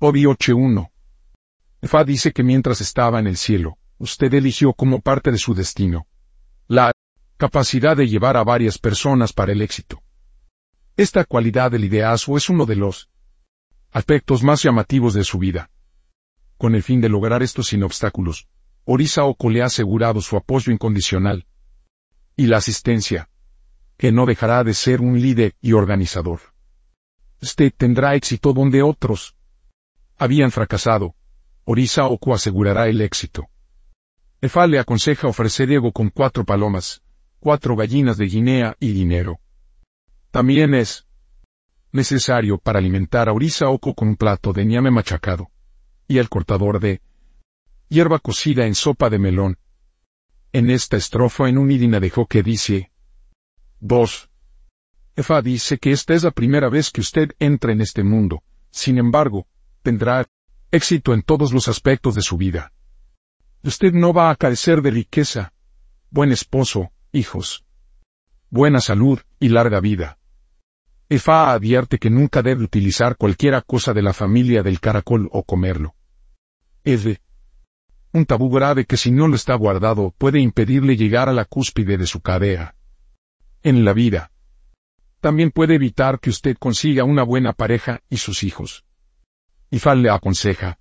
Obi 8.1. Fa dice que mientras estaba en el cielo, usted eligió como parte de su destino la capacidad de llevar a varias personas para el éxito. Esta cualidad del liderazgo es uno de los aspectos más llamativos de su vida. Con el fin de lograr esto sin obstáculos, Orisa Oko le ha asegurado su apoyo incondicional y la asistencia, que no dejará de ser un líder y organizador. Usted tendrá éxito donde otros habían fracasado. Orisa Oko asegurará el éxito. Efa le aconseja ofrecer ego con cuatro palomas, cuatro gallinas de Guinea y dinero. También es necesario para alimentar a Orisa Oko con un plato de ñame machacado y el cortador de hierba cocida en sopa de melón. En esta estrofa en un idina dejó que dice 2. Efa dice que esta es la primera vez que usted entra en este mundo, sin embargo, tendrá éxito en todos los aspectos de su vida. Usted no va a carecer de riqueza, buen esposo, hijos, buena salud y larga vida. Efa advierte que nunca debe utilizar cualquiera cosa de la familia del caracol o comerlo. De un tabú grave que si no lo está guardado puede impedirle llegar a la cúspide de su cadera. En la vida. También puede evitar que usted consiga una buena pareja y sus hijos. Ifal le aconseja.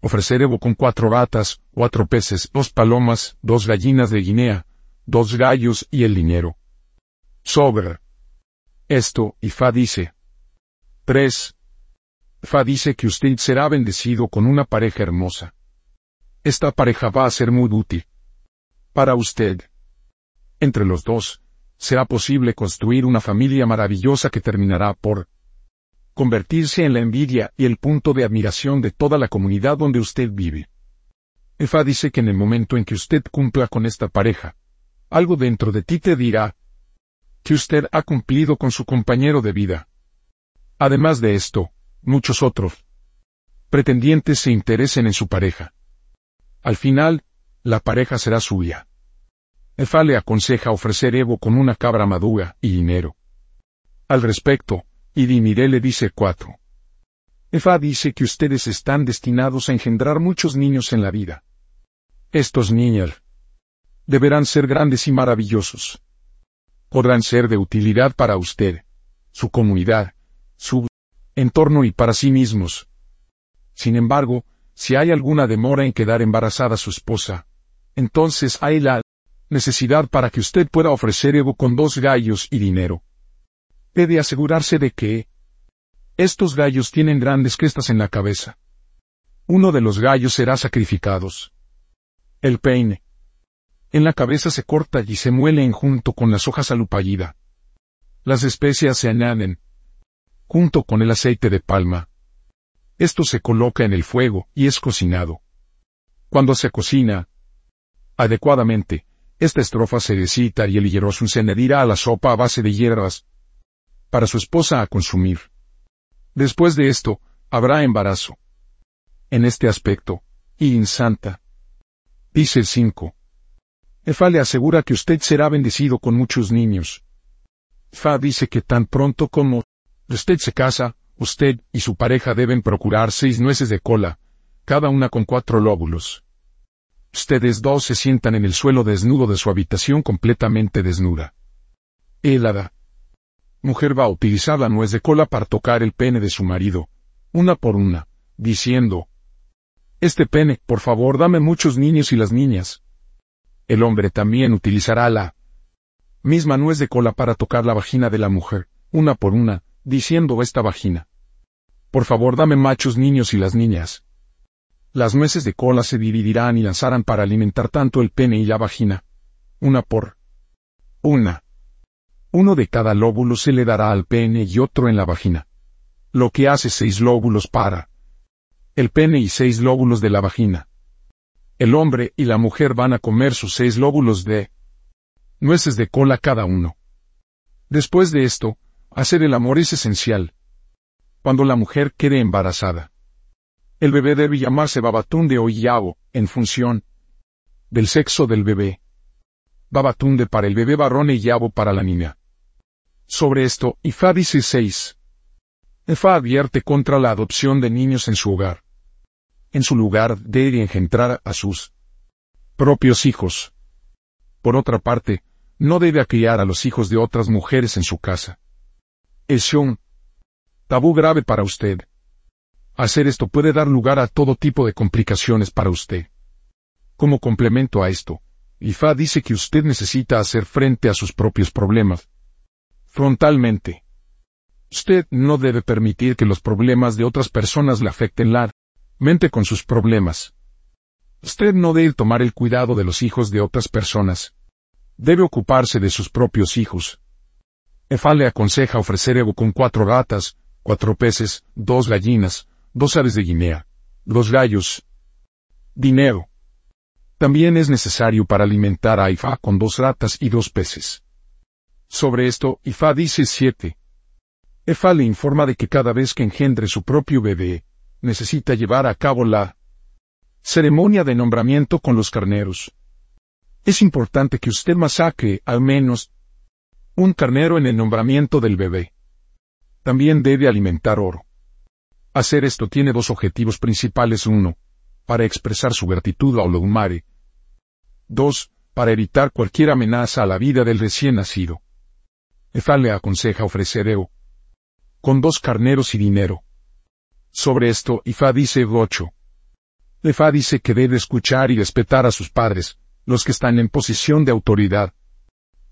Ofrecer Evo con cuatro ratas, cuatro peces, dos palomas, dos gallinas de Guinea, dos gallos y el dinero. Sobre. Esto, Ifa dice. 3. Fa dice que usted será bendecido con una pareja hermosa. Esta pareja va a ser muy útil. Para usted. Entre los dos, será posible construir una familia maravillosa que terminará por convertirse en la envidia y el punto de admiración de toda la comunidad donde usted vive. Efa dice que en el momento en que usted cumpla con esta pareja, algo dentro de ti te dirá que usted ha cumplido con su compañero de vida. Además de esto, muchos otros pretendientes se interesen en su pareja. Al final, la pareja será suya. Efa le aconseja ofrecer Evo con una cabra madura y dinero. Al respecto, Idimiré le dice cuatro. Efa dice que ustedes están destinados a engendrar muchos niños en la vida. Estos niños deberán ser grandes y maravillosos. Podrán ser de utilidad para usted, su comunidad, su entorno y para sí mismos. Sin embargo, si hay alguna demora en quedar embarazada su esposa, entonces hay la necesidad para que usted pueda ofrecer Evo con dos gallos y dinero. Debe asegurarse de que estos gallos tienen grandes crestas en la cabeza. Uno de los gallos será sacrificados. El peine. En la cabeza se corta y se muele en junto con las hojas alupallida. Las especias se añaden, junto con el aceite de palma. Esto se coloca en el fuego y es cocinado. Cuando se cocina adecuadamente, esta estrofa se recita y el hieroso se añadirá a la sopa a base de hierbas para su esposa a consumir. Después de esto, habrá embarazo. En este aspecto, y insanta. Dice el 5. Efa le asegura que usted será bendecido con muchos niños. Fa dice que tan pronto como Usted se casa, usted y su pareja deben procurar seis nueces de cola, cada una con cuatro lóbulos. Ustedes dos se sientan en el suelo desnudo de su habitación completamente desnuda. Hélada. Mujer va a utilizar la nuez de cola para tocar el pene de su marido, una por una, diciendo, Este pene, por favor, dame muchos niños y las niñas. El hombre también utilizará la misma nuez de cola para tocar la vagina de la mujer, una por una, diciendo esta vagina. Por favor dame machos niños y las niñas. Las nueces de cola se dividirán y lanzarán para alimentar tanto el pene y la vagina. Una por una. Uno de cada lóbulo se le dará al pene y otro en la vagina. Lo que hace seis lóbulos para el pene y seis lóbulos de la vagina. El hombre y la mujer van a comer sus seis lóbulos de nueces de cola cada uno. Después de esto, Hacer el amor es esencial. Cuando la mujer quede embarazada. El bebé debe llamarse Babatunde o Yao, en función del sexo del bebé. Babatunde para el bebé varón y Yabo para la niña. Sobre esto, Ifá dice 6. Efa advierte contra la adopción de niños en su hogar. En su lugar debe engendrar a sus propios hijos. Por otra parte, no debe acriar a los hijos de otras mujeres en su casa. Es un tabú grave para usted. Hacer esto puede dar lugar a todo tipo de complicaciones para usted. Como complemento a esto, Ifa dice que usted necesita hacer frente a sus propios problemas. Frontalmente. Usted no debe permitir que los problemas de otras personas le afecten la mente con sus problemas. Usted no debe tomar el cuidado de los hijos de otras personas. Debe ocuparse de sus propios hijos. Efa le aconseja ofrecer ego con cuatro ratas, cuatro peces, dos gallinas, dos aves de Guinea, dos gallos, dinero. También es necesario para alimentar a Ifa con dos ratas y dos peces. Sobre esto, Ifa dice siete. Efa le informa de que cada vez que engendre su propio bebé, necesita llevar a cabo la ceremonia de nombramiento con los carneros. Es importante que usted masacre al menos un carnero en el nombramiento del bebé. También debe alimentar oro. Hacer esto tiene dos objetivos principales. Uno, para expresar su gratitud a Olodumare. Dos, para evitar cualquier amenaza a la vida del recién nacido. Efa le aconseja ofrecer Eo, con dos carneros y dinero. Sobre esto, Ifá dice 8. Ifá dice que debe escuchar y respetar a sus padres, los que están en posición de autoridad.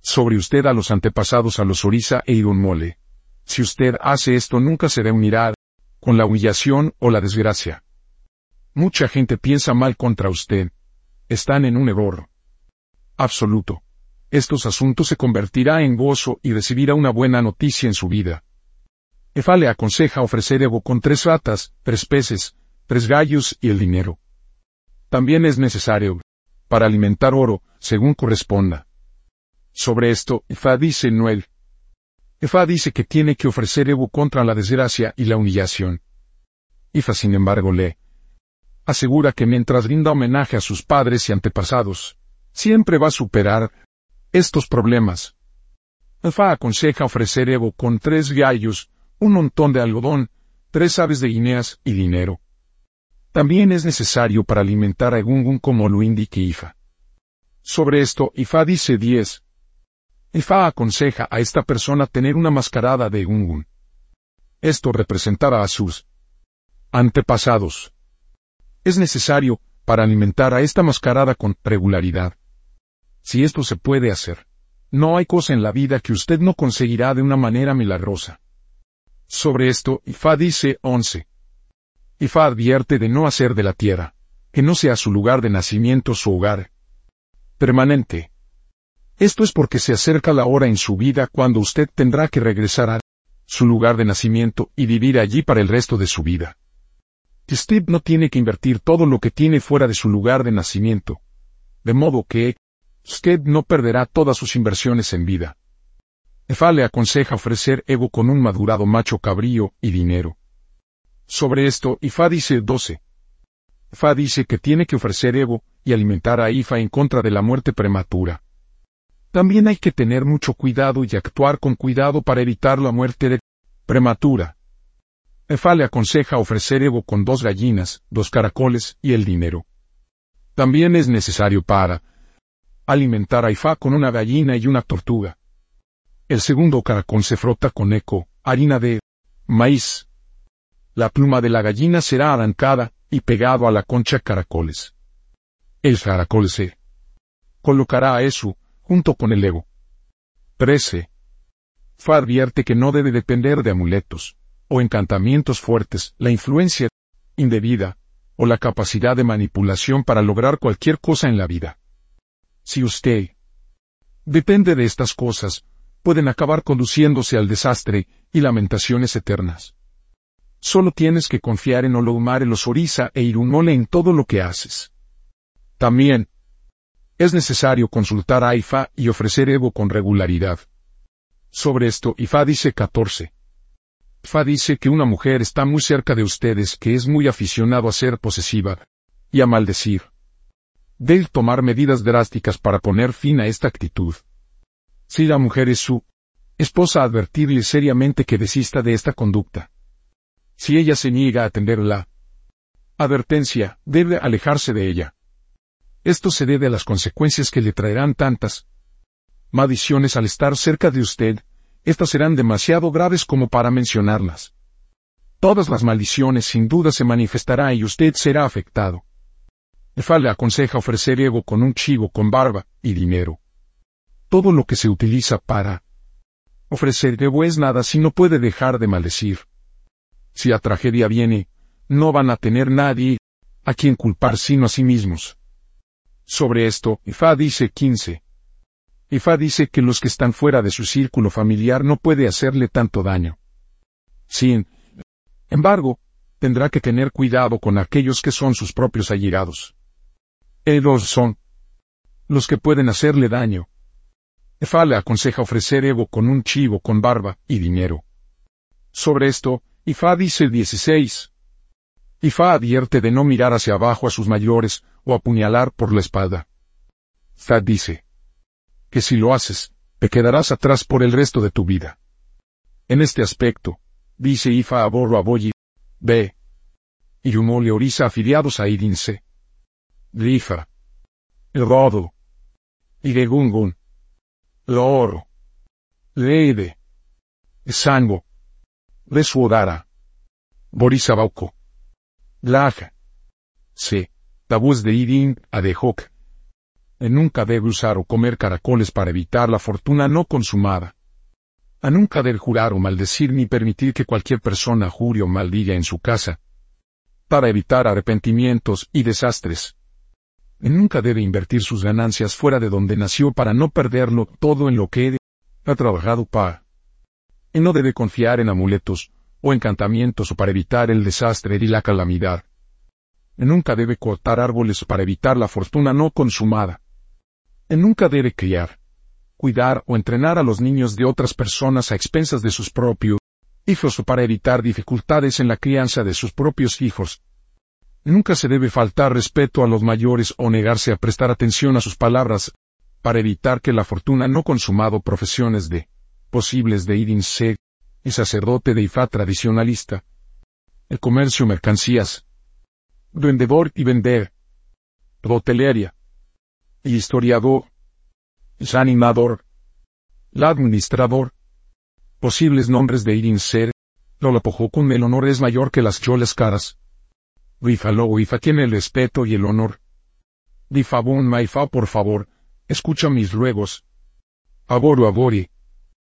Sobre usted a los antepasados a los Orisa e Mole. Si usted hace esto nunca se reunirá con la humillación o la desgracia. Mucha gente piensa mal contra usted. Están en un error absoluto. Estos asuntos se convertirá en gozo y recibirá una buena noticia en su vida. Efa le aconseja ofrecer Ego con tres ratas, tres peces, tres gallos y el dinero. También es necesario, para alimentar oro, según corresponda. Sobre esto, Efa dice Noel. Efa dice que tiene que ofrecer Ego contra la desgracia y la humillación. Ifa sin embargo le asegura que mientras rinda homenaje a sus padres y antepasados, siempre va a superar estos problemas. Efa aconseja ofrecer Ego con tres gallos, un montón de algodón, tres aves de guineas y dinero. También es necesario para alimentar a Egungun como lo indique Ifa. Sobre esto, Ifa dice 10. Ifa aconseja a esta persona tener una mascarada de Egungun. Esto representará a sus antepasados. Es necesario, para alimentar a esta mascarada con regularidad. Si esto se puede hacer, no hay cosa en la vida que usted no conseguirá de una manera milagrosa. Sobre esto, Ifá dice 11. Ifá advierte de no hacer de la tierra, que no sea su lugar de nacimiento su hogar permanente. Esto es porque se acerca la hora en su vida cuando usted tendrá que regresar a su lugar de nacimiento y vivir allí para el resto de su vida. Steve no tiene que invertir todo lo que tiene fuera de su lugar de nacimiento. De modo que, usted no perderá todas sus inversiones en vida. Efa le aconseja ofrecer ego con un madurado macho cabrío y dinero. Sobre esto, Ifa dice 12. Ifa dice que tiene que ofrecer ego y alimentar a Ifa en contra de la muerte prematura. También hay que tener mucho cuidado y actuar con cuidado para evitar la muerte de prematura. Efa le aconseja ofrecer ego con dos gallinas, dos caracoles y el dinero. También es necesario para alimentar a Ifa con una gallina y una tortuga. El segundo caracol se frota con eco, harina de maíz. La pluma de la gallina será arrancada y pegado a la concha caracoles. El caracol se colocará a eso, junto con el ego. 13. Fa advierte que no debe depender de amuletos, o encantamientos fuertes, la influencia indebida, o la capacidad de manipulación para lograr cualquier cosa en la vida. Si usted depende de estas cosas, pueden acabar conduciéndose al desastre y lamentaciones eternas. Solo tienes que confiar en Olomare los Orisa e Irunole en todo lo que haces. También, es necesario consultar a Ifa y ofrecer Evo con regularidad. Sobre esto, Ifa dice 14. Ifa dice que una mujer está muy cerca de ustedes que es muy aficionado a ser posesiva y a maldecir. Debe tomar medidas drásticas para poner fin a esta actitud. Si la mujer es su esposa, advertirle seriamente que desista de esta conducta. Si ella se niega a atender la advertencia, debe alejarse de ella. Esto se debe a las consecuencias que le traerán tantas maldiciones al estar cerca de usted, estas serán demasiado graves como para mencionarlas. Todas las maldiciones sin duda se manifestará y usted será afectado. Efa le aconseja ofrecer ego con un chivo con barba y dinero. Todo lo que se utiliza para ofrecer ego es nada si no puede dejar de maldecir. Si la tragedia viene, no van a tener nadie a quien culpar sino a sí mismos. Sobre esto, Ifá dice 15. Ifá dice que los que están fuera de su círculo familiar no puede hacerle tanto daño. Sin embargo, tendrá que tener cuidado con aquellos que son sus propios allegados. Ellos son los que pueden hacerle daño. Efá le aconseja ofrecer Evo con un chivo con barba y dinero. Sobre esto, Ifá dice 16. Ifá advierte de no mirar hacia abajo a sus mayores o apuñalar por la espalda. Fa dice que si lo haces, te quedarás atrás por el resto de tu vida. En este aspecto, dice Ifa a Borro Aboyi, B. Y le Orisa afiliados a Idinse. El Rodo. Y Gungun. Lo Oro. Leide. Sango. Lesuodara. Borisa Bauco. Laja. C. Tabús de Idin, Adehok, nunca debe usar o comer caracoles para evitar la fortuna no consumada. A nunca debe jurar o maldecir ni permitir que cualquier persona jure o maldiga en su casa. Para evitar arrepentimientos y desastres. Nunca debe invertir sus ganancias fuera de donde nació para no perderlo todo en lo que ha trabajado para. No debe confiar en amuletos o encantamientos para evitar el desastre y la calamidad. nunca debe cortar árboles para evitar la fortuna no consumada nunca debe criar, cuidar o entrenar a los niños de otras personas a expensas de sus propios hijos o para evitar dificultades en la crianza de sus propios hijos. Nunca se debe faltar respeto a los mayores o negarse a prestar atención a sus palabras, para evitar que la fortuna no consumado profesiones de posibles de Idin Seg, y sacerdote de Ifá tradicionalista. El comercio mercancías. Vendedor y vender. Hotelería historiador, animador, la administrador. Posibles nombres de Irin Ser, con el honor es mayor que las choles caras. Rifalo Wifa tiene el respeto y el honor. Difabun Maifa por favor, escucha mis ruegos. Aboru Abori.